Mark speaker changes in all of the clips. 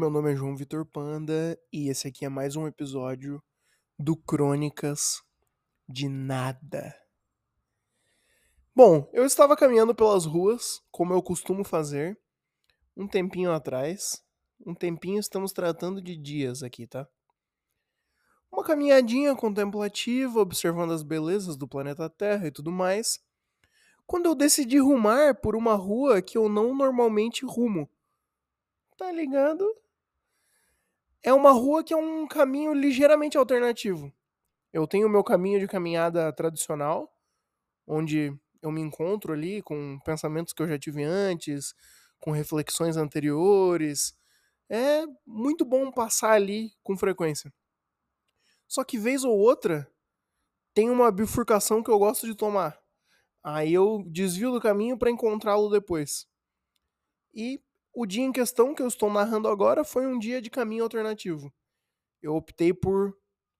Speaker 1: Meu nome é João Vitor Panda e esse aqui é mais um episódio do Crônicas de Nada. Bom, eu estava caminhando pelas ruas, como eu costumo fazer, um tempinho atrás. Um tempinho estamos tratando de dias aqui, tá? Uma caminhadinha contemplativa, observando as belezas do planeta Terra e tudo mais. Quando eu decidi rumar por uma rua que eu não normalmente rumo tá ligado? É uma rua que é um caminho ligeiramente alternativo. Eu tenho o meu caminho de caminhada tradicional, onde eu me encontro ali com pensamentos que eu já tive antes, com reflexões anteriores. É muito bom passar ali com frequência. Só que vez ou outra tem uma bifurcação que eu gosto de tomar. Aí eu desvio do caminho para encontrá-lo depois. E o dia em questão que eu estou narrando agora foi um dia de caminho alternativo. Eu optei por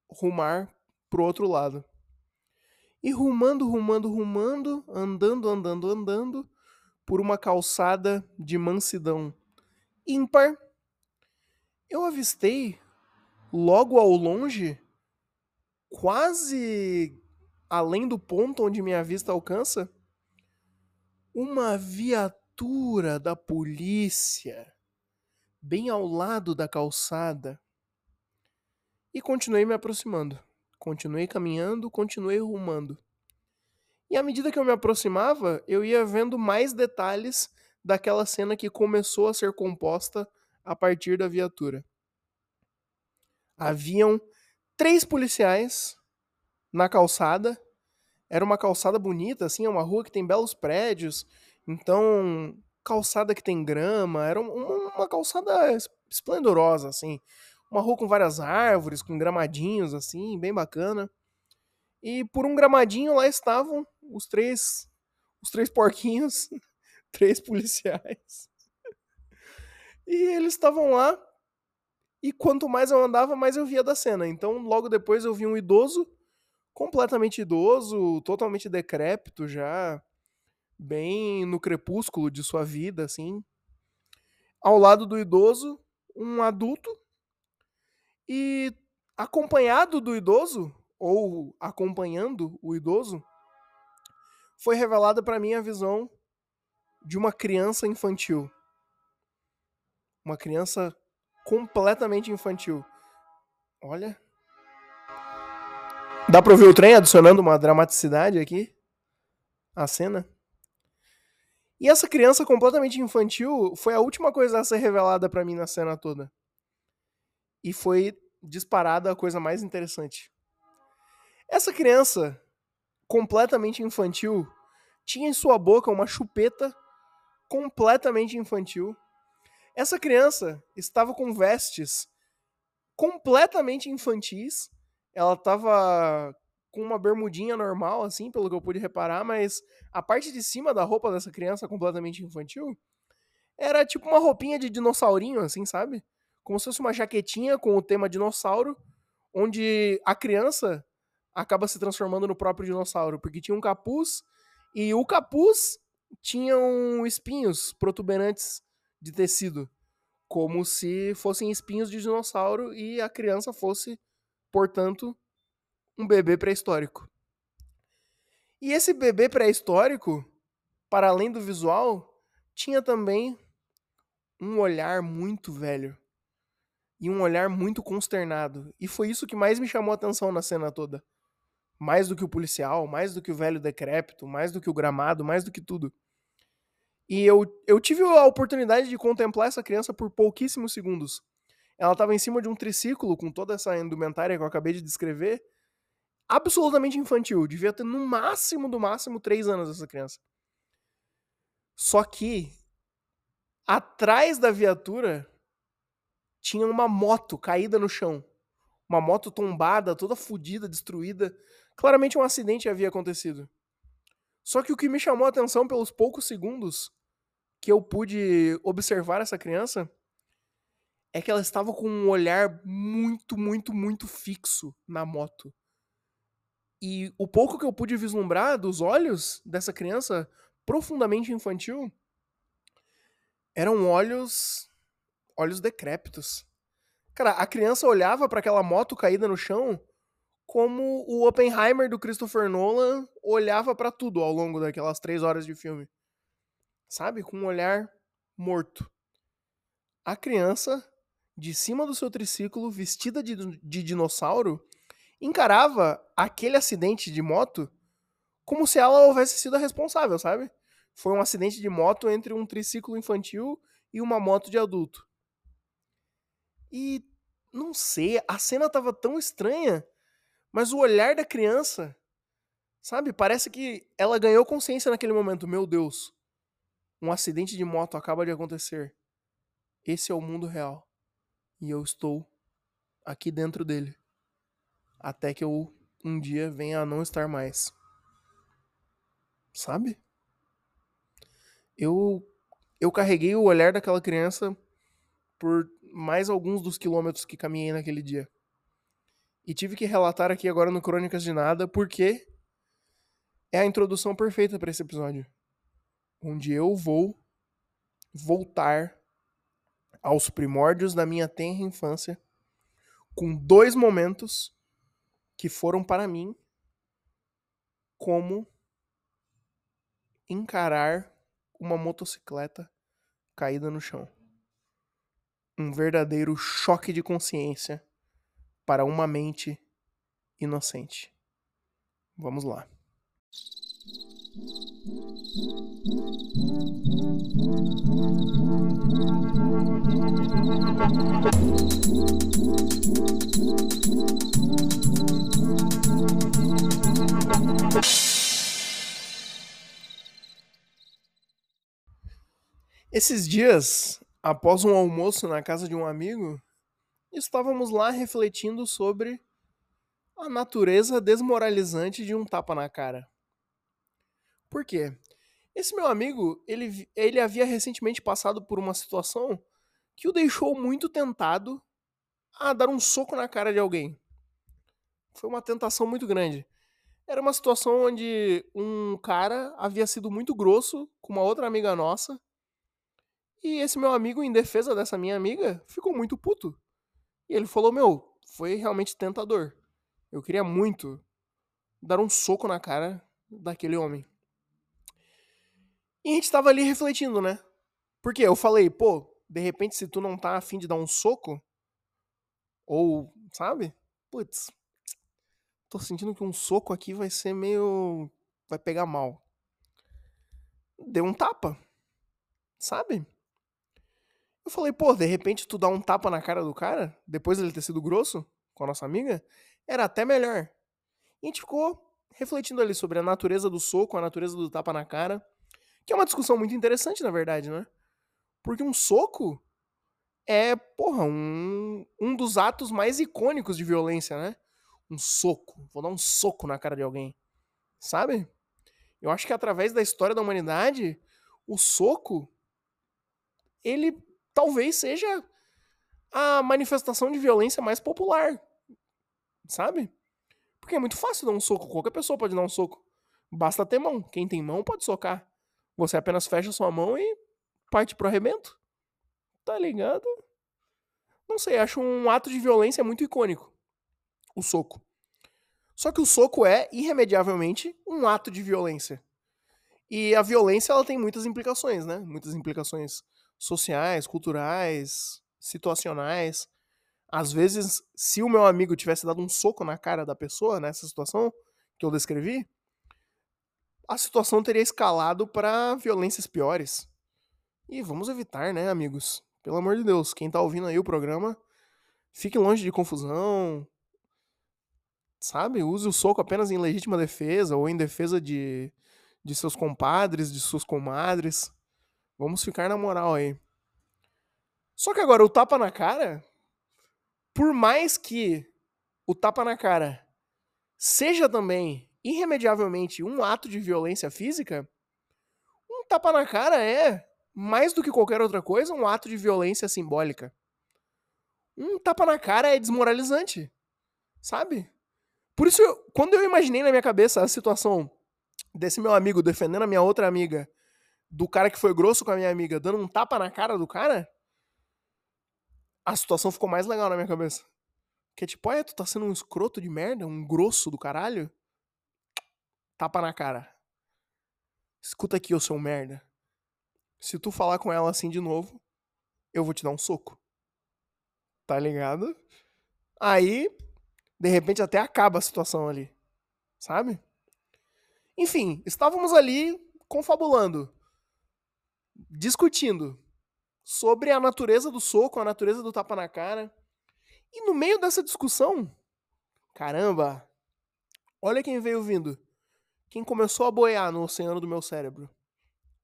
Speaker 1: rumar pro outro lado. E rumando, rumando, rumando, andando, andando, andando, por uma calçada de mansidão ímpar, eu avistei, logo ao longe, quase além do ponto onde minha vista alcança, uma viatura viatura da polícia bem ao lado da calçada. E continuei me aproximando. Continuei caminhando, continuei rumando. E à medida que eu me aproximava, eu ia vendo mais detalhes daquela cena que começou a ser composta a partir da viatura. Haviam três policiais na calçada. Era uma calçada bonita, assim, é uma rua que tem belos prédios, então, calçada que tem grama, era uma, uma calçada esplendorosa, assim. Uma rua com várias árvores, com gramadinhos, assim, bem bacana. E por um gramadinho lá estavam os três, os três porquinhos, três policiais. E eles estavam lá. E quanto mais eu andava, mais eu via da cena. Então, logo depois eu vi um idoso, completamente idoso, totalmente decrépito já, bem no crepúsculo de sua vida, assim. Ao lado do idoso, um adulto. E acompanhado do idoso, ou acompanhando o idoso, foi revelada para mim a visão de uma criança infantil. Uma criança completamente infantil. Olha. Dá pra ouvir o trem adicionando uma dramaticidade aqui? A cena? E essa criança completamente infantil foi a última coisa a ser revelada para mim na cena toda. E foi disparada a coisa mais interessante. Essa criança completamente infantil tinha em sua boca uma chupeta completamente infantil. Essa criança estava com vestes completamente infantis. Ela estava com uma bermudinha normal, assim, pelo que eu pude reparar, mas a parte de cima da roupa dessa criança completamente infantil era tipo uma roupinha de dinossaurinho, assim, sabe? Como se fosse uma jaquetinha com o tema dinossauro, onde a criança acaba se transformando no próprio dinossauro, porque tinha um capuz e o capuz tinham espinhos protuberantes de tecido, como se fossem espinhos de dinossauro e a criança fosse, portanto, um bebê pré-histórico. E esse bebê pré-histórico, para além do visual, tinha também um olhar muito velho e um olhar muito consternado. E foi isso que mais me chamou a atenção na cena toda. Mais do que o policial, mais do que o velho decrépito, mais do que o gramado, mais do que tudo. E eu, eu tive a oportunidade de contemplar essa criança por pouquíssimos segundos. Ela estava em cima de um triciclo com toda essa indumentária que eu acabei de descrever absolutamente infantil. Devia ter no máximo, do máximo, três anos essa criança. Só que atrás da viatura tinha uma moto caída no chão. Uma moto tombada, toda fodida, destruída. Claramente um acidente havia acontecido. Só que o que me chamou a atenção pelos poucos segundos que eu pude observar essa criança é que ela estava com um olhar muito, muito, muito fixo na moto. E o pouco que eu pude vislumbrar dos olhos dessa criança profundamente infantil eram olhos olhos decrépitos. Cara, a criança olhava para aquela moto caída no chão como o Oppenheimer do Christopher Nolan olhava para tudo ao longo daquelas três horas de filme. Sabe? Com um olhar morto. A criança, de cima do seu triciclo, vestida de, de dinossauro, encarava aquele acidente de moto como se ela houvesse sido a responsável, sabe? Foi um acidente de moto entre um triciclo infantil e uma moto de adulto. E não sei, a cena tava tão estranha mas o olhar da criança, sabe? Parece que ela ganhou consciência naquele momento. Meu Deus, um acidente de moto acaba de acontecer. Esse é o mundo real. E eu estou aqui dentro dele. Até que eu um dia venha a não estar mais. Sabe? Eu eu carreguei o olhar daquela criança por mais alguns dos quilômetros que caminhei naquele dia. E tive que relatar aqui agora no Crônicas de Nada porque é a introdução perfeita para esse episódio. Onde eu vou voltar aos primórdios da minha tenra infância com dois momentos que foram para mim como encarar uma motocicleta caída no chão. Um verdadeiro choque de consciência para uma mente inocente. Vamos lá. Esses dias, após um almoço na casa de um amigo, estávamos lá refletindo sobre a natureza desmoralizante de um tapa na cara. Por quê? Esse meu amigo, ele, ele havia recentemente passado por uma situação que o deixou muito tentado a dar um soco na cara de alguém. Foi uma tentação muito grande. Era uma situação onde um cara havia sido muito grosso com uma outra amiga nossa. E esse meu amigo, em defesa dessa minha amiga, ficou muito puto. E ele falou: Meu, foi realmente tentador. Eu queria muito dar um soco na cara daquele homem. E a gente tava ali refletindo, né? Porque eu falei, pô, de repente, se tu não tá afim de dar um soco, ou, sabe? Putz, tô sentindo que um soco aqui vai ser meio. vai pegar mal. Deu um tapa, sabe? Eu falei, pô, de repente tu dá um tapa na cara do cara, depois ele ter sido grosso com a nossa amiga, era até melhor. E a gente ficou refletindo ali sobre a natureza do soco, a natureza do tapa na cara, que é uma discussão muito interessante, na verdade, né? Porque um soco é, porra, um, um dos atos mais icônicos de violência, né? Um soco. Vou dar um soco na cara de alguém. Sabe? Eu acho que através da história da humanidade, o soco ele talvez seja a manifestação de violência mais popular. Sabe? Porque é muito fácil dar um soco. Qualquer pessoa pode dar um soco. Basta ter mão. Quem tem mão pode socar. Você apenas fecha sua mão e parte pro arrebento. Tá ligado? Não sei, acho um ato de violência muito icônico. O soco. Só que o soco é, irremediavelmente, um ato de violência. E a violência, ela tem muitas implicações, né? Muitas implicações sociais, culturais, situacionais. Às vezes, se o meu amigo tivesse dado um soco na cara da pessoa nessa situação que eu descrevi, a situação teria escalado para violências piores. E vamos evitar, né, amigos? Pelo amor de Deus, quem tá ouvindo aí o programa, fique longe de confusão. Sabe? Use o soco apenas em legítima defesa ou em defesa de, de seus compadres, de suas comadres. Vamos ficar na moral aí. Só que agora o tapa na cara, por mais que o tapa na cara seja também irremediavelmente um ato de violência física, um tapa na cara é, mais do que qualquer outra coisa, um ato de violência simbólica. Um tapa na cara é desmoralizante, sabe? Por isso, quando eu imaginei na minha cabeça a situação desse meu amigo defendendo a minha outra amiga do cara que foi grosso com a minha amiga dando um tapa na cara do cara, a situação ficou mais legal na minha cabeça. Que é tipo, olha, tu tá sendo um escroto de merda, um grosso do caralho. Tapa na cara. Escuta aqui, ô seu merda. Se tu falar com ela assim de novo, eu vou te dar um soco. Tá ligado? Aí, de repente, até acaba a situação ali. Sabe? Enfim, estávamos ali confabulando, discutindo sobre a natureza do soco, a natureza do tapa na cara. E no meio dessa discussão, caramba, olha quem veio vindo. Quem começou a boiar no oceano do meu cérebro?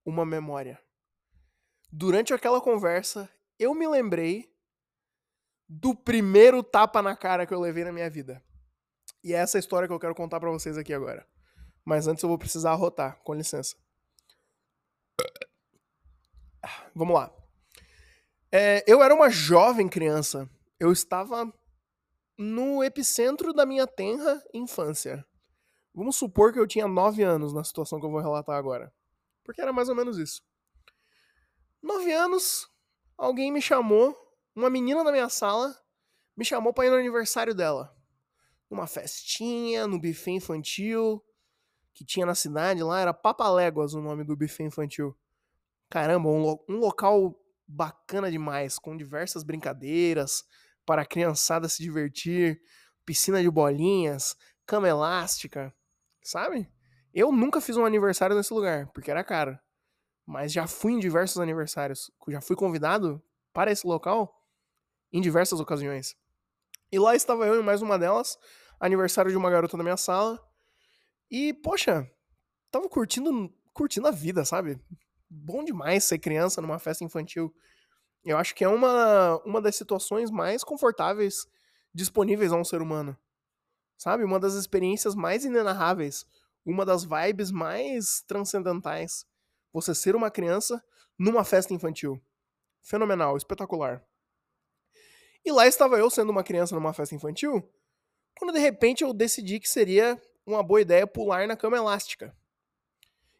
Speaker 1: Uma memória. Durante aquela conversa, eu me lembrei do primeiro tapa na cara que eu levei na minha vida. E é essa história que eu quero contar para vocês aqui agora. Mas antes eu vou precisar arrotar, com licença. Vamos lá. É, eu era uma jovem criança. Eu estava no epicentro da minha tenra infância. Vamos supor que eu tinha 9 anos na situação que eu vou relatar agora. Porque era mais ou menos isso. 9 anos, alguém me chamou, uma menina da minha sala, me chamou para ir no aniversário dela. Numa festinha, no buffet infantil, que tinha na cidade lá, era Papaléguas o nome do buffet infantil. Caramba, um, lo um local bacana demais, com diversas brincadeiras para a criançada se divertir, piscina de bolinhas, cama elástica, sabe? Eu nunca fiz um aniversário nesse lugar, porque era caro. Mas já fui em diversos aniversários. Já fui convidado para esse local em diversas ocasiões. E lá estava eu em mais uma delas, aniversário de uma garota da minha sala. E, poxa, tava curtindo, curtindo a vida, sabe? Bom demais ser criança numa festa infantil. Eu acho que é uma, uma das situações mais confortáveis disponíveis a um ser humano. Sabe? Uma das experiências mais inenarráveis. Uma das vibes mais transcendentais. Você ser uma criança numa festa infantil. Fenomenal, espetacular. E lá estava eu sendo uma criança numa festa infantil, quando de repente eu decidi que seria uma boa ideia pular na cama elástica.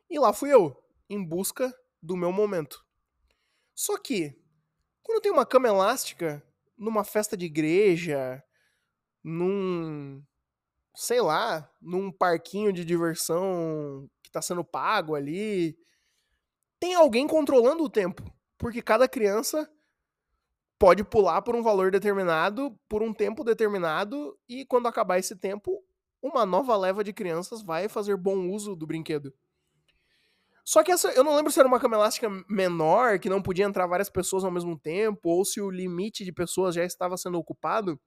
Speaker 1: E lá fui eu, em busca do meu momento. Só que, quando tem uma cama elástica, numa festa de igreja, num. sei lá, num parquinho de diversão que está sendo pago ali, tem alguém controlando o tempo. Porque cada criança pode pular por um valor determinado, por um tempo determinado, e quando acabar esse tempo, uma nova leva de crianças vai fazer bom uso do brinquedo. Só que essa, eu não lembro se era uma cama elástica menor, que não podia entrar várias pessoas ao mesmo tempo, ou se o limite de pessoas já estava sendo ocupado.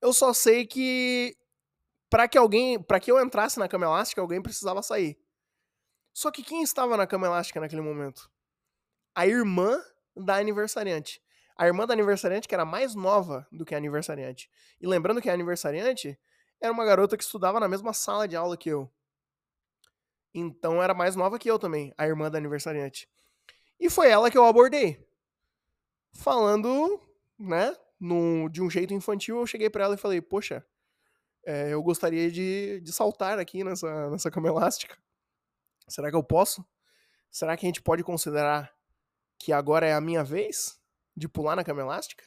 Speaker 1: Eu só sei que para que alguém, para que eu entrasse na cama elástica, alguém precisava sair. Só que quem estava na cama elástica naquele momento? A irmã da aniversariante. A irmã da aniversariante que era mais nova do que a aniversariante. E lembrando que a aniversariante era uma garota que estudava na mesma sala de aula que eu. Então era mais nova que eu também, a irmã da aniversariante. E foi ela que eu abordei. Falando, né, no, de um jeito infantil, eu cheguei para ela e falei: Poxa, é, eu gostaria de, de saltar aqui nessa, nessa cama elástica. Será que eu posso? Será que a gente pode considerar que agora é a minha vez de pular na cama elástica?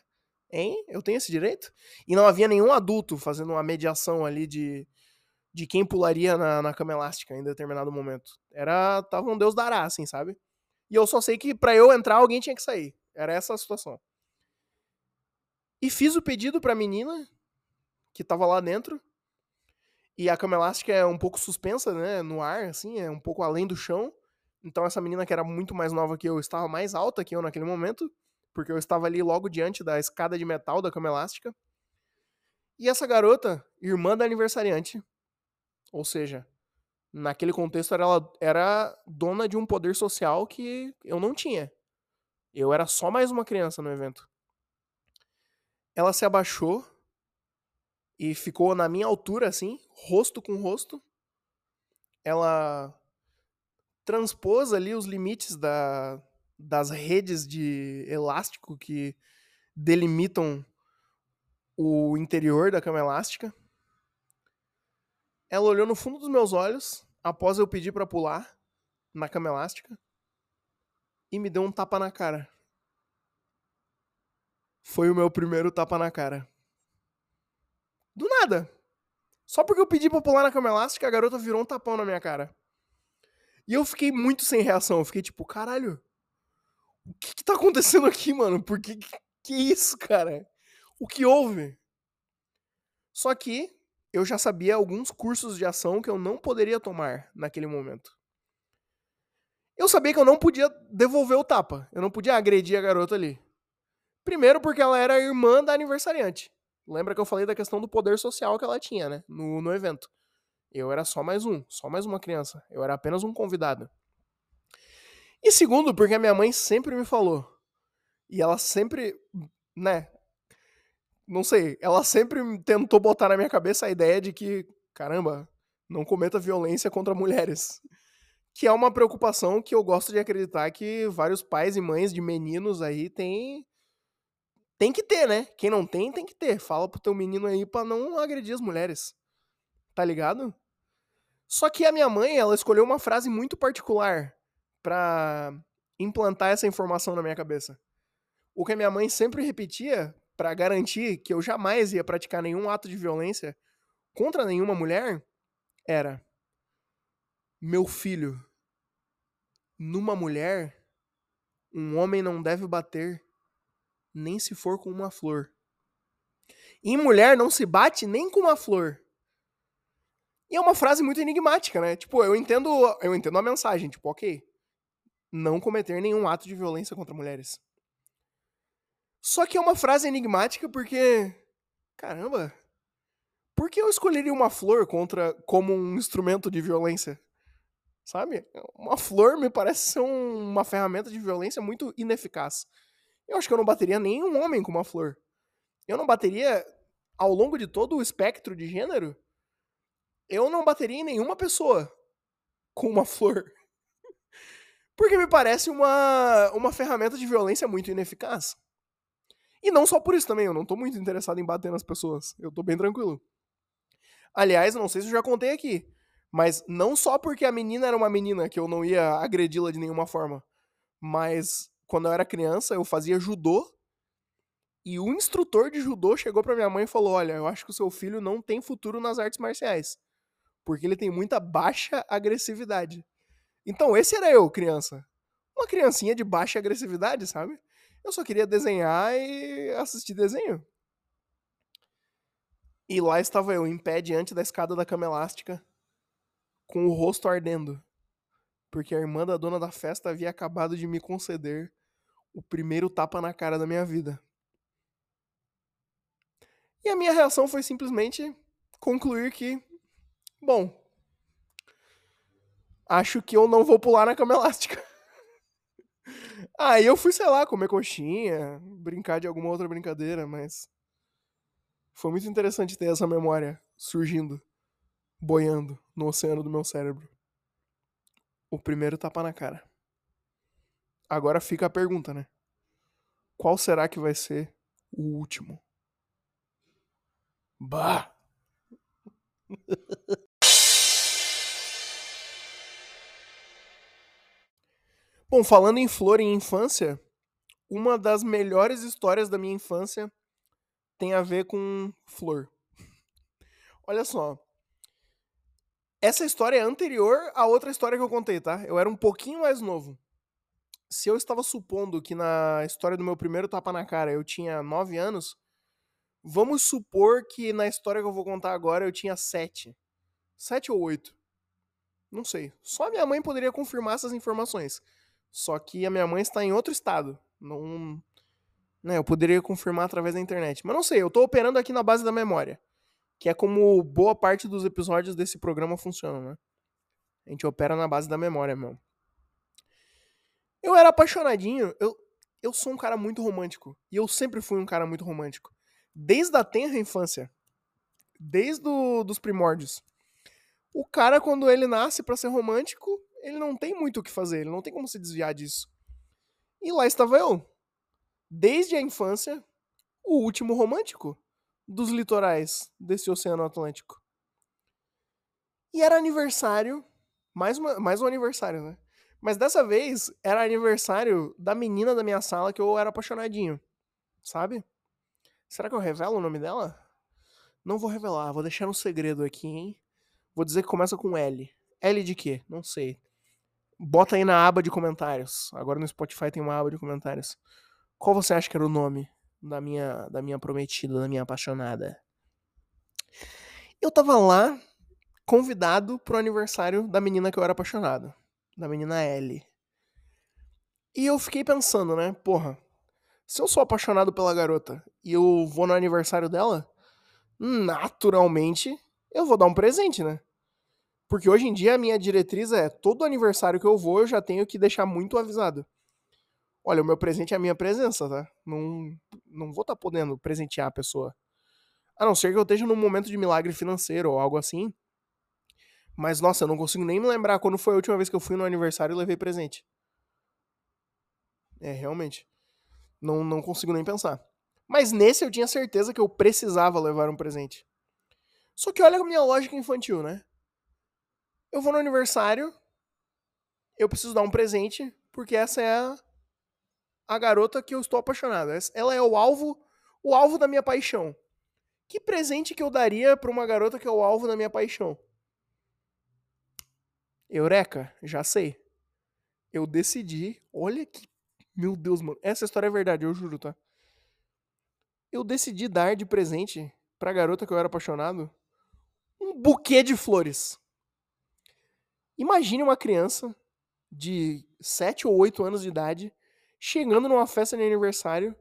Speaker 1: Hein? Eu tenho esse direito? E não havia nenhum adulto fazendo uma mediação ali de, de quem pularia na, na cama elástica em determinado momento. Era. Tava um Deus dará, assim, sabe? E eu só sei que para eu entrar, alguém tinha que sair. Era essa a situação. E fiz o pedido pra menina, que tava lá dentro. E a cama elástica é um pouco suspensa, né? No ar, assim, é um pouco além do chão. Então essa menina que era muito mais nova que eu, estava mais alta que eu naquele momento porque eu estava ali logo diante da escada de metal da cama elástica. E essa garota, irmã da aniversariante, ou seja, naquele contexto ela era dona de um poder social que eu não tinha. Eu era só mais uma criança no evento. Ela se abaixou e ficou na minha altura, assim, rosto com rosto. Ela transpôs ali os limites da, das redes de elástico que delimitam o interior da cama elástica. Ela olhou no fundo dos meus olhos após eu pedir para pular na cama elástica e me deu um tapa na cara. foi o meu primeiro tapa na cara. Do nada. Só porque eu pedi pra pular na cama elástica, a garota virou um tapão na minha cara. E eu fiquei muito sem reação. Eu fiquei tipo, caralho. O que que tá acontecendo aqui, mano? Por que que isso, cara? O que houve? Só que eu já sabia alguns cursos de ação que eu não poderia tomar naquele momento. Eu sabia que eu não podia devolver o tapa. Eu não podia agredir a garota ali. Primeiro porque ela era irmã da aniversariante. Lembra que eu falei da questão do poder social que ela tinha, né? No, no evento. Eu era só mais um, só mais uma criança. Eu era apenas um convidado. E segundo, porque a minha mãe sempre me falou. E ela sempre, né? Não sei, ela sempre tentou botar na minha cabeça a ideia de que, caramba, não cometa violência contra mulheres. Que é uma preocupação que eu gosto de acreditar que vários pais e mães de meninos aí têm tem que ter, né? Quem não tem, tem que ter. Fala pro teu menino aí pra não agredir as mulheres. Tá ligado? Só que a minha mãe, ela escolheu uma frase muito particular para implantar essa informação na minha cabeça. O que a minha mãe sempre repetia para garantir que eu jamais ia praticar nenhum ato de violência contra nenhuma mulher era: Meu filho, numa mulher, um homem não deve bater nem se for com uma flor. Em mulher não se bate nem com uma flor. E é uma frase muito enigmática, né? Tipo, eu entendo, eu entendo a mensagem, tipo, OK. Não cometer nenhum ato de violência contra mulheres. Só que é uma frase enigmática porque caramba, por que eu escolheria uma flor contra como um instrumento de violência? Sabe? Uma flor me parece ser um, uma ferramenta de violência muito ineficaz. Eu acho que eu não bateria nenhum homem com uma flor. Eu não bateria, ao longo de todo o espectro de gênero, eu não bateria em nenhuma pessoa com uma flor. Porque me parece uma, uma ferramenta de violência muito ineficaz. E não só por isso também, eu não tô muito interessado em bater nas pessoas. Eu tô bem tranquilo. Aliás, não sei se eu já contei aqui, mas não só porque a menina era uma menina que eu não ia agredi-la de nenhuma forma, mas quando eu era criança, eu fazia judô. E o instrutor de judô chegou para minha mãe e falou: Olha, eu acho que o seu filho não tem futuro nas artes marciais. Porque ele tem muita baixa agressividade. Então, esse era eu, criança. Uma criancinha de baixa agressividade, sabe? Eu só queria desenhar e assistir desenho. E lá estava eu, em pé diante da escada da cama elástica, com o rosto ardendo, porque a irmã da dona da festa havia acabado de me conceder o primeiro tapa na cara da minha vida. E a minha reação foi simplesmente concluir que, bom, acho que eu não vou pular na cama elástica. Aí eu fui, sei lá, comer coxinha, brincar de alguma outra brincadeira, mas foi muito interessante ter essa memória surgindo, boiando no oceano do meu cérebro. O primeiro tapa na cara. Agora fica a pergunta, né? Qual será que vai ser o último? Bah! Bom, falando em flor e infância, uma das melhores histórias da minha infância tem a ver com flor. Olha só. Essa história é anterior à outra história que eu contei, tá? Eu era um pouquinho mais novo se eu estava supondo que na história do meu primeiro tapa na cara eu tinha 9 anos, vamos supor que na história que eu vou contar agora eu tinha 7. 7 ou 8. Não sei. Só minha mãe poderia confirmar essas informações. Só que a minha mãe está em outro estado. Não. Né, eu poderia confirmar através da internet. Mas não sei, eu estou operando aqui na base da memória. Que é como boa parte dos episódios desse programa funcionam, né? A gente opera na base da memória mesmo. Eu era apaixonadinho. Eu, eu sou um cara muito romântico. E eu sempre fui um cara muito romântico. Desde a tenra infância. Desde do, dos primórdios. O cara, quando ele nasce para ser romântico, ele não tem muito o que fazer. Ele não tem como se desviar disso. E lá estava eu. Desde a infância, o último romântico dos litorais desse Oceano Atlântico. E era aniversário. Mais, uma, mais um aniversário, né? Mas dessa vez era aniversário da menina da minha sala que eu era apaixonadinho. sabe? Será que eu revelo o nome dela? Não vou revelar, vou deixar um segredo aqui, hein? Vou dizer que começa com L. L de quê? Não sei. Bota aí na aba de comentários. Agora no Spotify tem uma aba de comentários. Qual você acha que era o nome da minha, da minha prometida, da minha apaixonada? Eu tava lá, convidado pro aniversário da menina que eu era apaixonado. Da menina L. E eu fiquei pensando, né? Porra, se eu sou apaixonado pela garota e eu vou no aniversário dela, naturalmente eu vou dar um presente, né? Porque hoje em dia a minha diretriz é todo aniversário que eu vou, eu já tenho que deixar muito avisado. Olha, o meu presente é a minha presença, tá? Não, não vou estar tá podendo presentear a pessoa. A não ser que eu esteja num momento de milagre financeiro ou algo assim. Mas, nossa, eu não consigo nem me lembrar quando foi a última vez que eu fui no aniversário e levei presente. É, realmente. Não, não consigo nem pensar. Mas nesse eu tinha certeza que eu precisava levar um presente. Só que olha a minha lógica infantil, né? Eu vou no aniversário, eu preciso dar um presente, porque essa é a, a garota que eu estou apaixonado. Ela é o alvo, o alvo da minha paixão. Que presente que eu daria para uma garota que é o alvo da minha paixão? Eureka, já sei. Eu decidi, olha que meu Deus, mano. Essa história é verdade, eu juro, tá? Eu decidi dar de presente pra garota que eu era apaixonado um buquê de flores. Imagine uma criança de 7 ou 8 anos de idade chegando numa festa de aniversário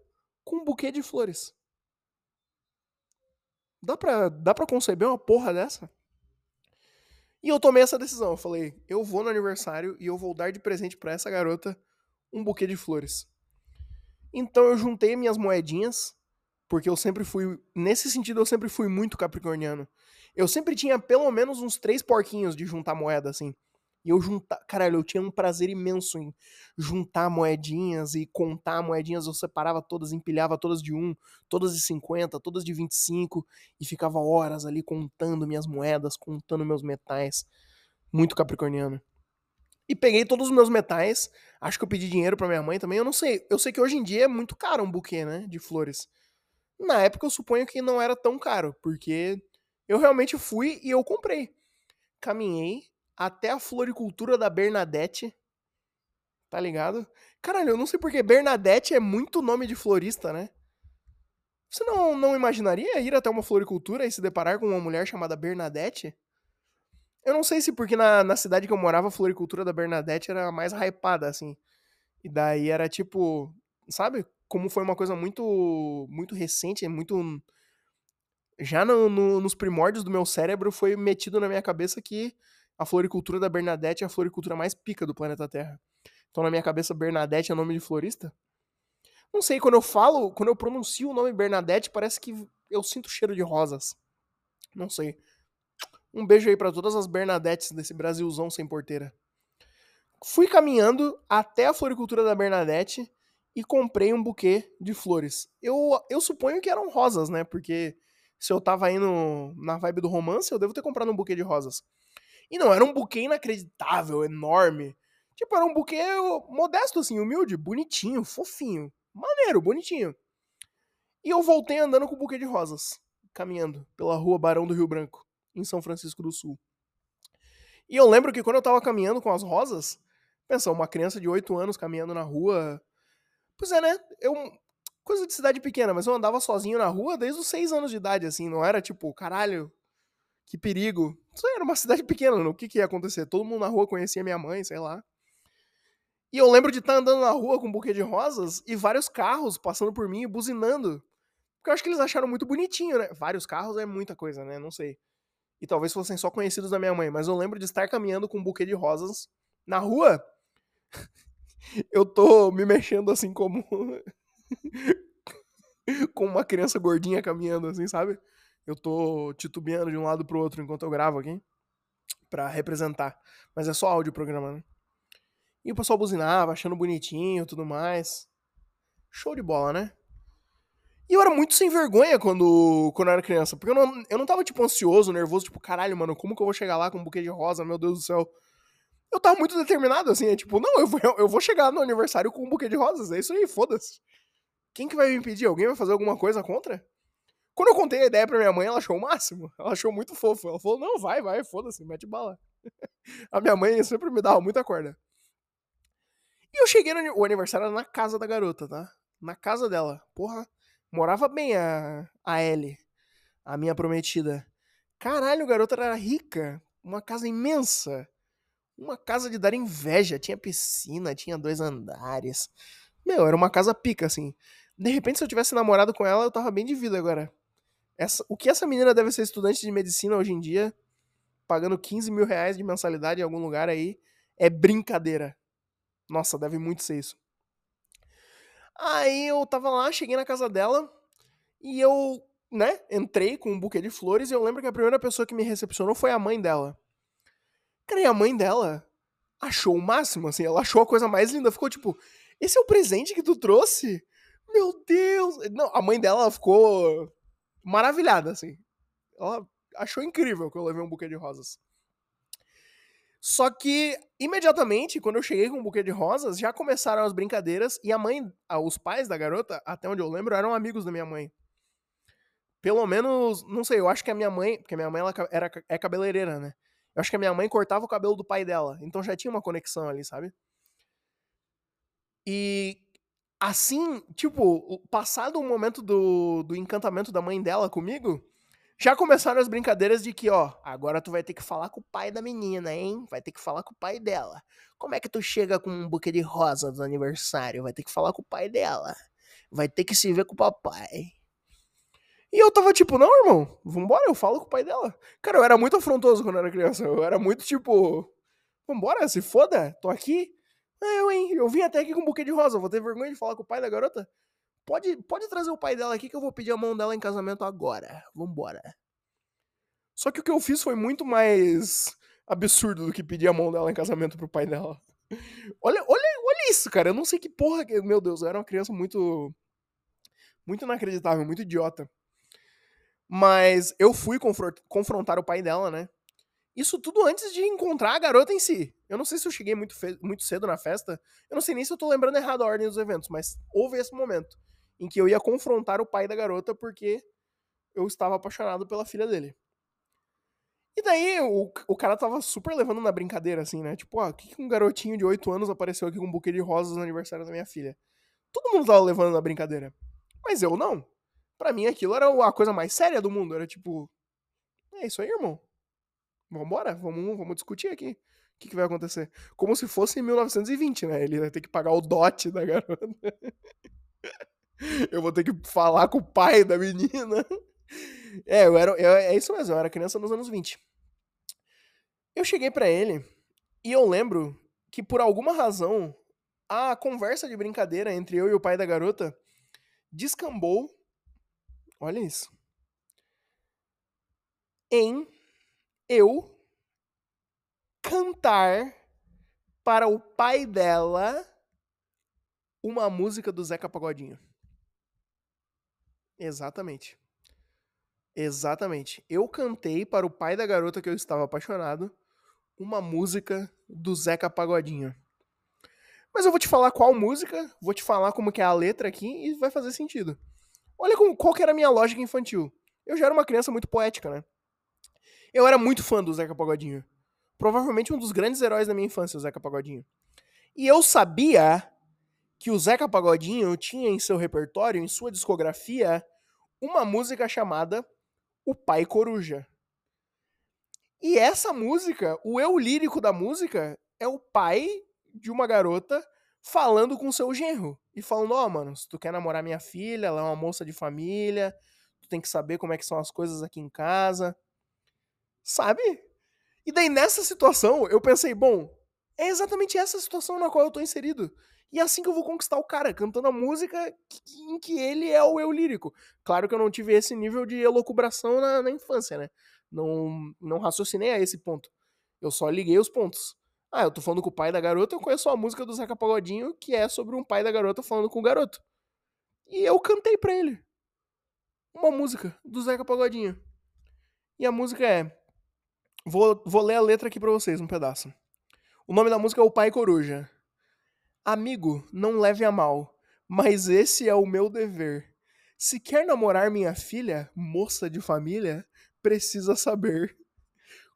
Speaker 1: com um buquê de flores. Dá pra, dá pra conceber uma porra dessa? E eu tomei essa decisão. Eu falei, eu vou no aniversário e eu vou dar de presente para essa garota um buquê de flores. Então eu juntei minhas moedinhas, porque eu sempre fui. Nesse sentido, eu sempre fui muito capricorniano. Eu sempre tinha pelo menos uns três porquinhos de juntar moeda, assim. E eu juntar. Caralho, eu tinha um prazer imenso em juntar moedinhas e contar moedinhas. Eu separava todas, empilhava todas de um, todas de 50, todas de 25 e ficava horas ali contando minhas moedas, contando meus metais. Muito capricorniano. E peguei todos os meus metais. Acho que eu pedi dinheiro para minha mãe também. Eu não sei. Eu sei que hoje em dia é muito caro um buquê, né? De flores. Na época eu suponho que não era tão caro, porque eu realmente fui e eu comprei. Caminhei até a floricultura da Bernadette. Tá ligado? Caralho, eu não sei porque Bernadette é muito nome de florista, né? Você não, não imaginaria ir até uma floricultura e se deparar com uma mulher chamada Bernadette? Eu não sei se porque na, na cidade que eu morava, a floricultura da Bernadette era mais hypada, assim. E daí era tipo, sabe? Como foi uma coisa muito muito recente, muito. Já no, no, nos primórdios do meu cérebro foi metido na minha cabeça que a floricultura da Bernadette é a floricultura mais pica do planeta Terra. Então na minha cabeça, Bernadette é nome de florista. Não sei, quando eu falo, quando eu pronuncio o nome Bernadette, parece que eu sinto cheiro de rosas. Não sei. Um beijo aí para todas as Bernadettes desse Brasilzão sem porteira. Fui caminhando até a floricultura da Bernadette e comprei um buquê de flores. Eu, eu suponho que eram rosas, né? Porque se eu tava indo na vibe do romance, eu devo ter comprado um buquê de rosas. E não, era um buquê inacreditável, enorme. Tipo, era um buquê modesto, assim, humilde, bonitinho, fofinho. Maneiro, bonitinho. E eu voltei andando com o buquê de rosas, caminhando pela rua Barão do Rio Branco em São Francisco do Sul. E eu lembro que quando eu tava caminhando com as rosas, pensa, uma criança de 8 anos caminhando na rua. Pois é, né? Eu. Coisa de cidade pequena, mas eu andava sozinho na rua desde os 6 anos de idade, assim. Não era tipo, caralho, que perigo. Era uma cidade pequena, o que, que ia acontecer? Todo mundo na rua conhecia minha mãe, sei lá. E eu lembro de estar tá andando na rua com um buquê de rosas e vários carros passando por mim e buzinando. Porque eu acho que eles acharam muito bonitinho, né? Vários carros é muita coisa, né? Não sei e talvez fossem só conhecidos da minha mãe, mas eu lembro de estar caminhando com um buquê de rosas na rua. eu tô me mexendo assim como como uma criança gordinha caminhando assim, sabe? Eu tô titubeando de um lado pro outro enquanto eu gravo aqui para representar, mas é só áudio programa, né? E o pessoal buzinava, achando bonitinho, tudo mais. Show de bola, né? E eu era muito sem vergonha quando, quando eu era criança. Porque eu não, eu não tava, tipo, ansioso, nervoso, tipo, caralho, mano, como que eu vou chegar lá com um buquê de rosa, meu Deus do céu. Eu tava muito determinado, assim, é tipo, não, eu vou, eu vou chegar no aniversário com um buquê de rosas, é isso aí, foda-se. Quem que vai me impedir? Alguém vai fazer alguma coisa contra? Quando eu contei a ideia pra minha mãe, ela achou o máximo. Ela achou muito fofo. Ela falou: não, vai, vai, foda-se, mete bala. a minha mãe sempre me dava muita corda. E eu cheguei no o aniversário na casa da garota, tá? Na casa dela. Porra, morava bem a, a Ellie, a minha prometida. Caralho, a garota era rica. Uma casa imensa. Uma casa de dar inveja. Tinha piscina, tinha dois andares. Meu, era uma casa pica, assim. De repente, se eu tivesse namorado com ela, eu tava bem de vida agora. Essa, o que essa menina deve ser estudante de medicina hoje em dia, pagando 15 mil reais de mensalidade em algum lugar aí, é brincadeira. Nossa, deve muito ser isso. Aí eu tava lá, cheguei na casa dela e eu, né, entrei com um buquê de flores e eu lembro que a primeira pessoa que me recepcionou foi a mãe dela. Cara, e a mãe dela achou o máximo, assim, ela achou a coisa mais linda. Ficou tipo, esse é o presente que tu trouxe? Meu Deus! Não, a mãe dela ficou maravilhada, assim. Ela achou incrível que eu levei um buquê de rosas. Só que, imediatamente, quando eu cheguei com um buquê de rosas, já começaram as brincadeiras e a mãe, os pais da garota, até onde eu lembro, eram amigos da minha mãe. Pelo menos, não sei, eu acho que a minha mãe, porque a minha mãe ela era, é cabeleireira, né? Eu acho que a minha mãe cortava o cabelo do pai dela, então já tinha uma conexão ali, sabe? E assim, tipo, passado o momento do, do encantamento da mãe dela comigo, já começaram as brincadeiras de que, ó, agora tu vai ter que falar com o pai da menina, hein? Vai ter que falar com o pai dela. Como é que tu chega com um buquê de rosa no aniversário? Vai ter que falar com o pai dela. Vai ter que se ver com o papai. E eu tava tipo, não, irmão, vambora, eu falo com o pai dela. Cara, eu era muito afrontoso quando eu era criança. Eu era muito tipo, vambora, se foda, tô aqui. Eu, hein, eu vim até aqui com um buquê de rosa, vou ter vergonha de falar com o pai da garota? Pode, pode trazer o pai dela aqui que eu vou pedir a mão dela em casamento agora. Vambora. Só que o que eu fiz foi muito mais absurdo do que pedir a mão dela em casamento pro pai dela. Olha, olha, olha isso, cara. Eu não sei que porra. Que... Meu Deus, eu era uma criança muito. Muito inacreditável, muito idiota. Mas eu fui confrontar o pai dela, né? Isso tudo antes de encontrar a garota em si. Eu não sei se eu cheguei muito, muito cedo na festa. Eu não sei nem se eu tô lembrando errado a ordem dos eventos, mas houve esse momento em que eu ia confrontar o pai da garota porque eu estava apaixonado pela filha dele. E daí o, o cara tava super levando na brincadeira, assim, né? Tipo, ah, que, que um garotinho de 8 anos apareceu aqui com um buquê de rosas no aniversário da minha filha? Todo mundo tava levando na brincadeira. Mas eu não. Pra mim aquilo era a coisa mais séria do mundo. Era tipo, é isso aí, irmão. Vambora, vamos, vamos discutir aqui. O que, que vai acontecer? Como se fosse em 1920, né? Ele vai ter que pagar o dote da garota. eu vou ter que falar com o pai da menina. É, eu era, eu, é isso mesmo, eu era criança nos anos 20. Eu cheguei para ele e eu lembro que por alguma razão a conversa de brincadeira entre eu e o pai da garota descambou. Olha isso. Em eu cantar para o pai dela uma música do Zeca Pagodinho. Exatamente. Exatamente. Eu cantei para o pai da garota que eu estava apaixonado uma música do Zeca Pagodinho. Mas eu vou te falar qual música, vou te falar como que é a letra aqui e vai fazer sentido. Olha como, qual que era a minha lógica infantil. Eu já era uma criança muito poética, né? Eu era muito fã do Zeca Pagodinho. Provavelmente um dos grandes heróis da minha infância, o Zeca Pagodinho. E eu sabia que o Zeca Pagodinho tinha em seu repertório, em sua discografia, uma música chamada O Pai Coruja. E essa música, o eu lírico da música, é o pai de uma garota falando com seu genro. E falando, ó, oh, mano, se tu quer namorar minha filha, ela é uma moça de família, tu tem que saber como é que são as coisas aqui em casa. Sabe? E daí nessa situação, eu pensei, bom, é exatamente essa situação na qual eu tô inserido. E é assim que eu vou conquistar o cara, cantando a música em que ele é o eu lírico. Claro que eu não tive esse nível de elocubração na, na infância, né? Não, não raciocinei a esse ponto. Eu só liguei os pontos. Ah, eu tô falando com o pai da garota, eu conheço a música do Zeca Pagodinho, que é sobre um pai da garota falando com o garoto. E eu cantei pra ele. Uma música do Zeca Pagodinho. E a música é. Vou, vou ler a letra aqui pra vocês, um pedaço. O nome da música é O Pai Coruja. Amigo, não leve a mal, Mas esse é o meu dever. Se quer namorar minha filha, moça de família, precisa saber.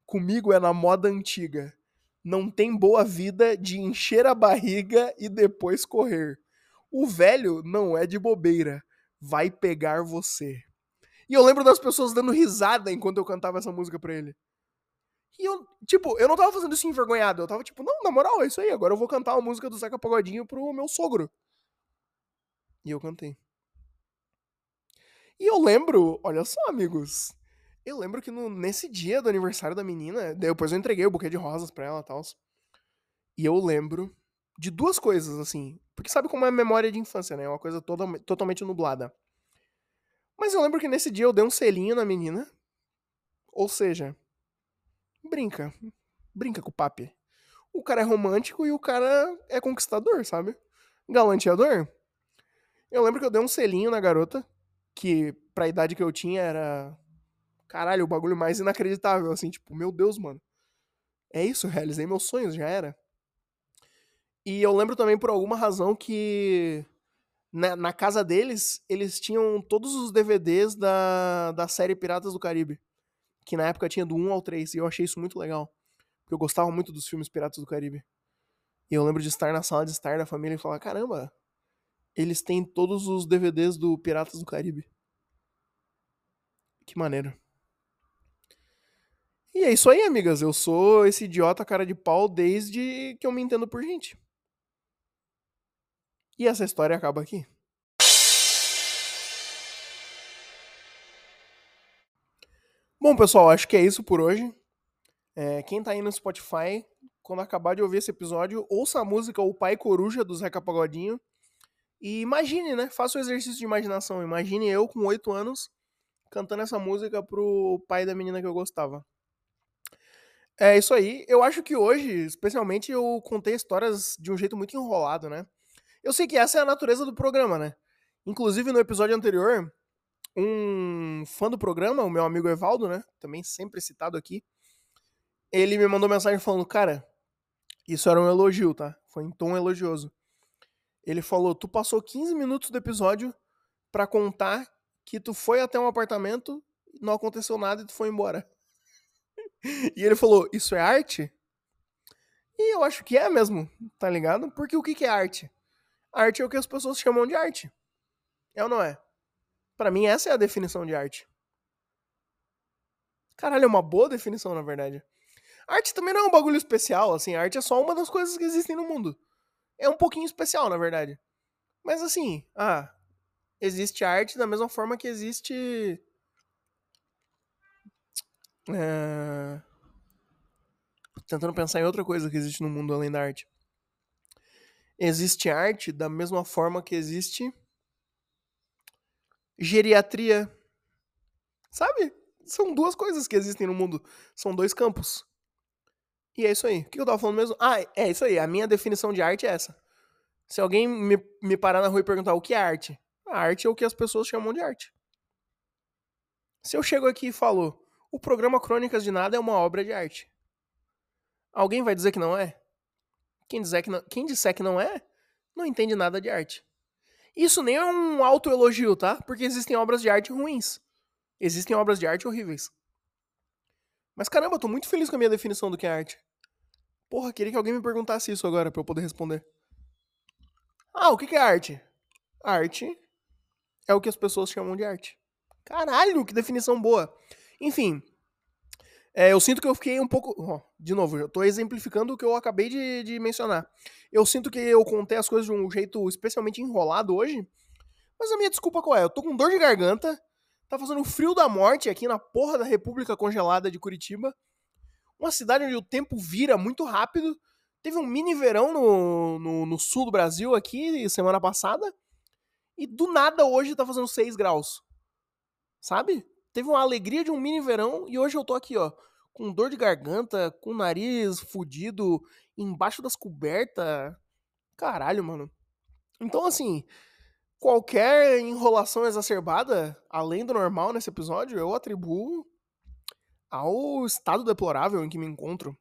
Speaker 1: Comigo é na moda antiga. Não tem boa vida de encher a barriga e depois correr. O velho não é de bobeira. Vai pegar você. E eu lembro das pessoas dando risada enquanto eu cantava essa música pra ele. E eu, tipo, eu não tava fazendo isso envergonhado. Eu tava tipo, não, na moral, é isso aí. Agora eu vou cantar a música do Zeca Pagodinho pro meu sogro. E eu cantei. E eu lembro, olha só, amigos. Eu lembro que no, nesse dia do aniversário da menina, depois eu entreguei o buquê de rosas pra ela e tal. E eu lembro de duas coisas, assim. Porque sabe como é a memória de infância, né? É uma coisa toda, totalmente nublada. Mas eu lembro que nesse dia eu dei um selinho na menina. Ou seja, brinca. Brinca com o papi. O cara é romântico e o cara é conquistador, sabe? Galanteador. Eu lembro que eu dei um selinho na garota, que pra idade que eu tinha era. Caralho, o bagulho mais inacreditável, assim, tipo, meu Deus, mano. É isso, realizei meus sonhos, já era. E eu lembro também por alguma razão que na, na, casa deles, eles tinham todos os DVDs da, da série Piratas do Caribe. Que na época tinha do 1 ao 3. E eu achei isso muito legal. Porque eu gostava muito dos filmes Piratas do Caribe. E eu lembro de estar na sala de estar da família e falar: caramba, eles têm todos os DVDs do Piratas do Caribe. Que maneiro. E é isso aí, amigas. Eu sou esse idiota cara de pau desde que eu me entendo por gente. E essa história acaba aqui. Bom, pessoal, acho que é isso por hoje. É, quem tá aí no Spotify, quando acabar de ouvir esse episódio, ouça a música O Pai Coruja do Zeca Pagodinho. E imagine, né? Faça o um exercício de imaginação. Imagine eu com 8 anos cantando essa música pro pai da menina que eu gostava. É isso aí. Eu acho que hoje, especialmente, eu contei histórias de um jeito muito enrolado, né? Eu sei que essa é a natureza do programa, né? Inclusive, no episódio anterior, um fã do programa, o meu amigo Evaldo, né? Também sempre citado aqui, ele me mandou mensagem falando: Cara, isso era um elogio, tá? Foi em tom elogioso. Ele falou: Tu passou 15 minutos do episódio para contar que tu foi até um apartamento, não aconteceu nada e tu foi embora. e ele falou: Isso é arte? E eu acho que é mesmo, tá ligado? Porque o que, que é arte? Arte é o que as pessoas chamam de arte. É ou não é? Para mim, essa é a definição de arte. Caralho, é uma boa definição, na verdade. Arte também não é um bagulho especial, assim, arte é só uma das coisas que existem no mundo. É um pouquinho especial, na verdade. Mas assim, ah, existe arte da mesma forma que existe. É... Tentando pensar em outra coisa que existe no mundo além da arte existe arte da mesma forma que existe geriatria. Sabe? São duas coisas que existem no mundo. São dois campos. E é isso aí. O que eu tava falando mesmo? Ah, é isso aí. A minha definição de arte é essa. Se alguém me, me parar na rua e perguntar o que é arte, a arte é o que as pessoas chamam de arte. Se eu chego aqui e falo, o programa Crônicas de Nada é uma obra de arte. Alguém vai dizer que não é? Quem disser que não, quem disser que não é, não entende nada de arte. Isso nem é um autoelogio, tá? Porque existem obras de arte ruins. Existem obras de arte horríveis. Mas caramba, eu tô muito feliz com a minha definição do que é arte. Porra, queria que alguém me perguntasse isso agora pra eu poder responder. Ah, o que é arte? Arte é o que as pessoas chamam de arte. Caralho, que definição boa. Enfim, é, eu sinto que eu fiquei um pouco. Oh, de novo, eu tô exemplificando o que eu acabei de, de, mencionar. Eu sinto que eu contei as coisas de um jeito especialmente enrolado hoje. Mas a minha desculpa qual é? Eu tô com dor de garganta. Tá fazendo frio da morte aqui na porra da República Congelada de Curitiba. Uma cidade onde o tempo vira muito rápido. Teve um mini verão no, no, no sul do Brasil aqui semana passada. E do nada hoje tá fazendo 6 graus. Sabe? Teve uma alegria de um mini verão e hoje eu tô aqui, ó, com dor de garganta, com nariz fudido, embaixo das cobertas. Caralho, mano. Então, assim, qualquer enrolação exacerbada, além do normal nesse episódio, eu atribuo ao estado deplorável em que me encontro.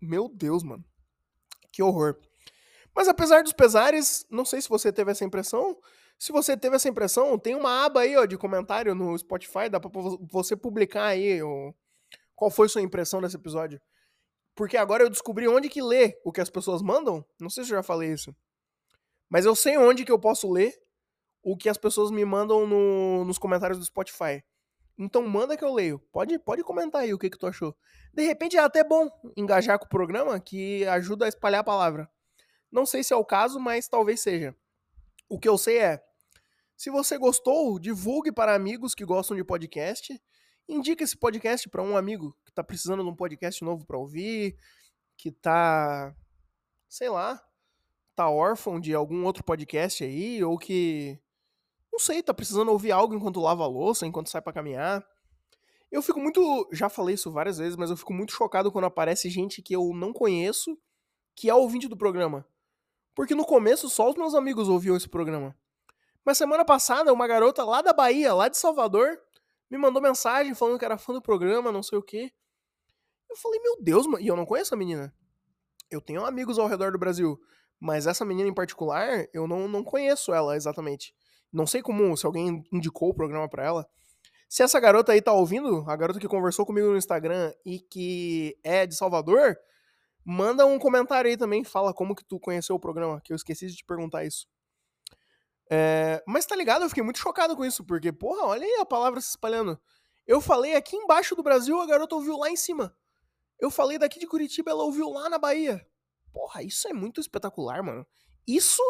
Speaker 1: Meu Deus, mano. Que horror. Mas apesar dos pesares, não sei se você teve essa impressão. Se você teve essa impressão, tem uma aba aí ó, de comentário no Spotify, dá pra você publicar aí ó, qual foi sua impressão desse episódio. Porque agora eu descobri onde que lê o que as pessoas mandam. Não sei se eu já falei isso. Mas eu sei onde que eu posso ler o que as pessoas me mandam no, nos comentários do Spotify. Então manda que eu leio. Pode, pode comentar aí o que, que tu achou. De repente é até bom engajar com o programa, que ajuda a espalhar a palavra. Não sei se é o caso, mas talvez seja. O que eu sei é, se você gostou, divulgue para amigos que gostam de podcast. Indique esse podcast para um amigo que está precisando de um podcast novo para ouvir, que tá, sei lá, tá órfão de algum outro podcast aí, ou que, não sei, tá precisando ouvir algo enquanto lava a louça, enquanto sai para caminhar. Eu fico muito, já falei isso várias vezes, mas eu fico muito chocado quando aparece gente que eu não conheço, que é ouvinte do programa. Porque no começo só os meus amigos ouviam esse programa. Mas semana passada, uma garota lá da Bahia, lá de Salvador, me mandou mensagem falando que era fã do programa, não sei o quê. Eu falei, meu Deus, mano. E eu não conheço a menina. Eu tenho amigos ao redor do Brasil. Mas essa menina em particular, eu não, não conheço ela exatamente. Não sei como, se alguém indicou o programa para ela. Se essa garota aí tá ouvindo, a garota que conversou comigo no Instagram e que é de Salvador, manda um comentário aí também, fala como que tu conheceu o programa, que eu esqueci de te perguntar isso. É, mas tá ligado, eu fiquei muito chocado com isso, porque, porra, olha aí a palavra se espalhando. Eu falei aqui embaixo do Brasil, a garota ouviu lá em cima. Eu falei daqui de Curitiba, ela ouviu lá na Bahia. Porra, isso é muito espetacular, mano. Isso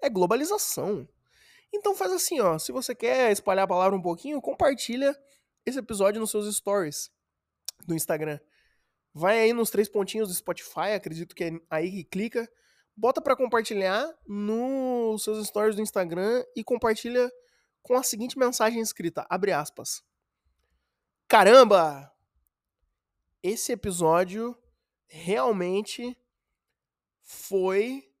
Speaker 1: é globalização. Então faz assim, ó. Se você quer espalhar a palavra um pouquinho, compartilha esse episódio nos seus stories do Instagram. Vai aí nos três pontinhos do Spotify, acredito que é aí que clica. Bota para compartilhar nos seus stories do Instagram e compartilha com a seguinte mensagem escrita, abre aspas. Caramba! Esse episódio realmente foi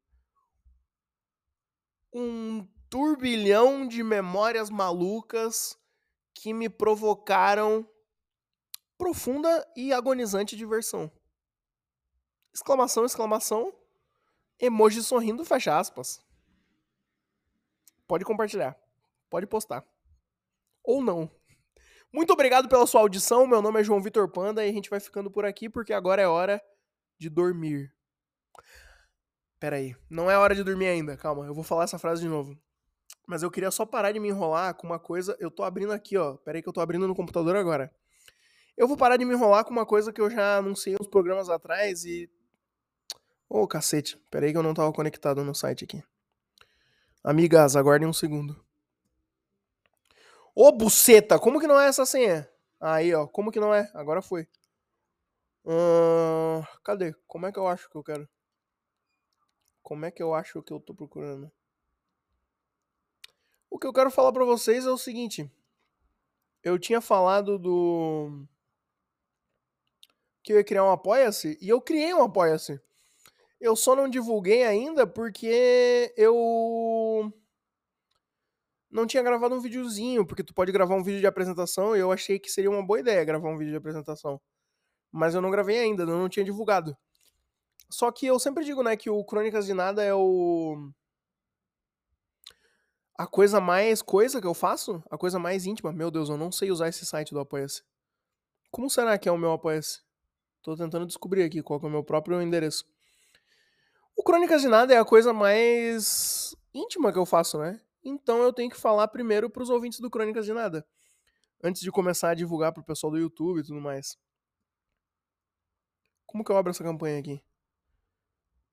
Speaker 1: um turbilhão de memórias malucas que me provocaram profunda e agonizante diversão. Exclamação, exclamação, emoji sorrindo, fecha aspas. Pode compartilhar, pode postar. Ou não. Muito obrigado pela sua audição. Meu nome é João Vitor Panda e a gente vai ficando por aqui porque agora é hora de dormir. Pera aí, não é hora de dormir ainda, calma, eu vou falar essa frase de novo. Mas eu queria só parar de me enrolar com uma coisa. Eu tô abrindo aqui, ó. Pera aí que eu tô abrindo no computador agora. Eu vou parar de me enrolar com uma coisa que eu já anunciei uns programas atrás e. Ô, oh, cacete. Pera aí que eu não tava conectado no site aqui. Amigas, aguardem um segundo. Ô, buceta! Como que não é essa senha? Aí, ó. Como que não é? Agora foi. Hum, cadê? Como é que eu acho que eu quero? Como é que eu acho que eu tô procurando? O que eu quero falar para vocês é o seguinte. Eu tinha falado do que eu ia criar um Apoia-se e eu criei um Apoia-se. Eu só não divulguei ainda porque eu não tinha gravado um videozinho, porque tu pode gravar um vídeo de apresentação e eu achei que seria uma boa ideia gravar um vídeo de apresentação. Mas eu não gravei ainda, eu não tinha divulgado. Só que eu sempre digo, né, que o Crônicas de Nada é o. A coisa mais coisa que eu faço? A coisa mais íntima. Meu Deus, eu não sei usar esse site do Apoia-se. Como será que é o meu Apoia-se? Tô tentando descobrir aqui qual é o meu próprio endereço. O Crônicas de Nada é a coisa mais íntima que eu faço, né? Então eu tenho que falar primeiro pros ouvintes do Crônicas de Nada. Antes de começar a divulgar pro pessoal do YouTube e tudo mais. Como que eu abro essa campanha aqui?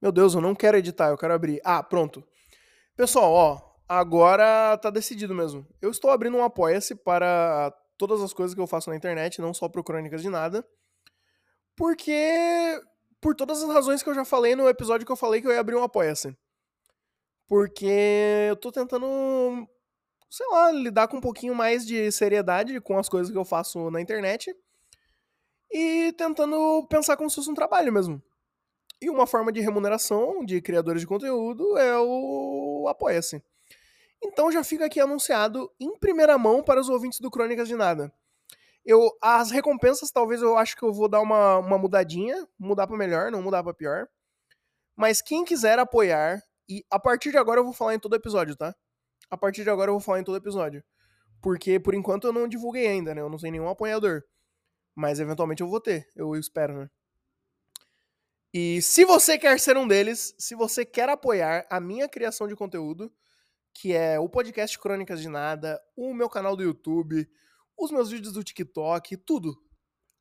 Speaker 1: Meu Deus, eu não quero editar, eu quero abrir. Ah, pronto. Pessoal, ó, agora tá decidido mesmo. Eu estou abrindo um apoia-se para todas as coisas que eu faço na internet, não só pro Crônicas de Nada. Porque. Por todas as razões que eu já falei no episódio que eu falei que eu ia abrir um apoia-se. Porque eu tô tentando, sei lá, lidar com um pouquinho mais de seriedade com as coisas que eu faço na internet. E tentando pensar como se fosse um trabalho mesmo. E uma forma de remuneração de criadores de conteúdo é o Apoia-se. Então já fica aqui anunciado em primeira mão para os ouvintes do Crônicas de Nada. Eu, as recompensas, talvez eu acho que eu vou dar uma, uma mudadinha, mudar para melhor, não mudar para pior. Mas quem quiser apoiar, e a partir de agora eu vou falar em todo episódio, tá? A partir de agora eu vou falar em todo episódio. Porque por enquanto eu não divulguei ainda, né? Eu não tenho nenhum apoiador. Mas eventualmente eu vou ter, eu espero, né? E se você quer ser um deles, se você quer apoiar a minha criação de conteúdo, que é o podcast Crônicas de Nada, o meu canal do YouTube, os meus vídeos do TikTok, tudo.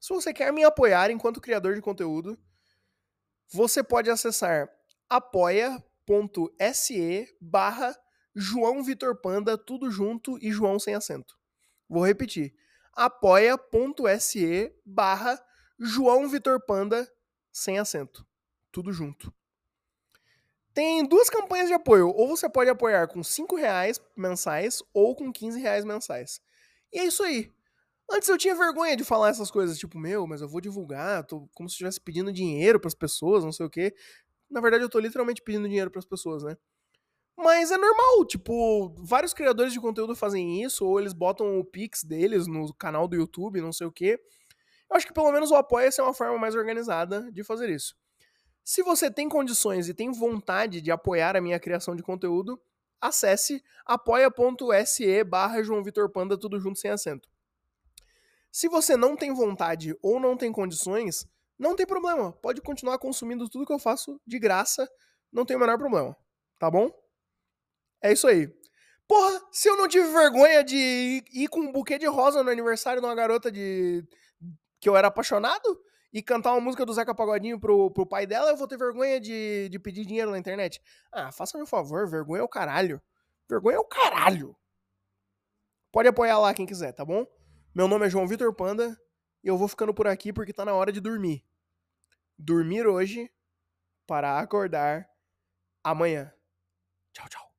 Speaker 1: Se você quer me apoiar enquanto criador de conteúdo, você pode acessar apoia.se barra João Vitor Panda, tudo junto e João sem acento. Vou repetir. apoia.se barra João Vitor Panda, sem acento. Tudo junto. Tem duas campanhas de apoio. Ou você pode apoiar com 5 reais mensais ou com 15 reais mensais. E é isso aí. Antes eu tinha vergonha de falar essas coisas, tipo, meu, mas eu vou divulgar, tô como se estivesse pedindo dinheiro para as pessoas, não sei o quê. Na verdade, eu tô literalmente pedindo dinheiro para as pessoas, né? Mas é normal, tipo, vários criadores de conteúdo fazem isso, ou eles botam o Pix deles no canal do YouTube, não sei o quê. Eu acho que pelo menos o Apoia-se é uma forma mais organizada de fazer isso. Se você tem condições e tem vontade de apoiar a minha criação de conteúdo, acesse apoia.se barra João Vitor Panda, tudo junto sem acento. Se você não tem vontade ou não tem condições, não tem problema. Pode continuar consumindo tudo que eu faço de graça, não tem o menor problema. Tá bom? É isso aí. Porra, se eu não tive vergonha de ir com um buquê de rosa no aniversário de uma garota de que eu era apaixonado e cantar uma música do Zeca Pagodinho pro, pro pai dela, eu vou ter vergonha de, de pedir dinheiro na internet. Ah, faça-me um favor, vergonha é o caralho. Vergonha é o caralho. Pode apoiar lá quem quiser, tá bom? Meu nome é João Vitor Panda e eu vou ficando por aqui porque tá na hora de dormir. Dormir hoje para acordar amanhã. Tchau, tchau.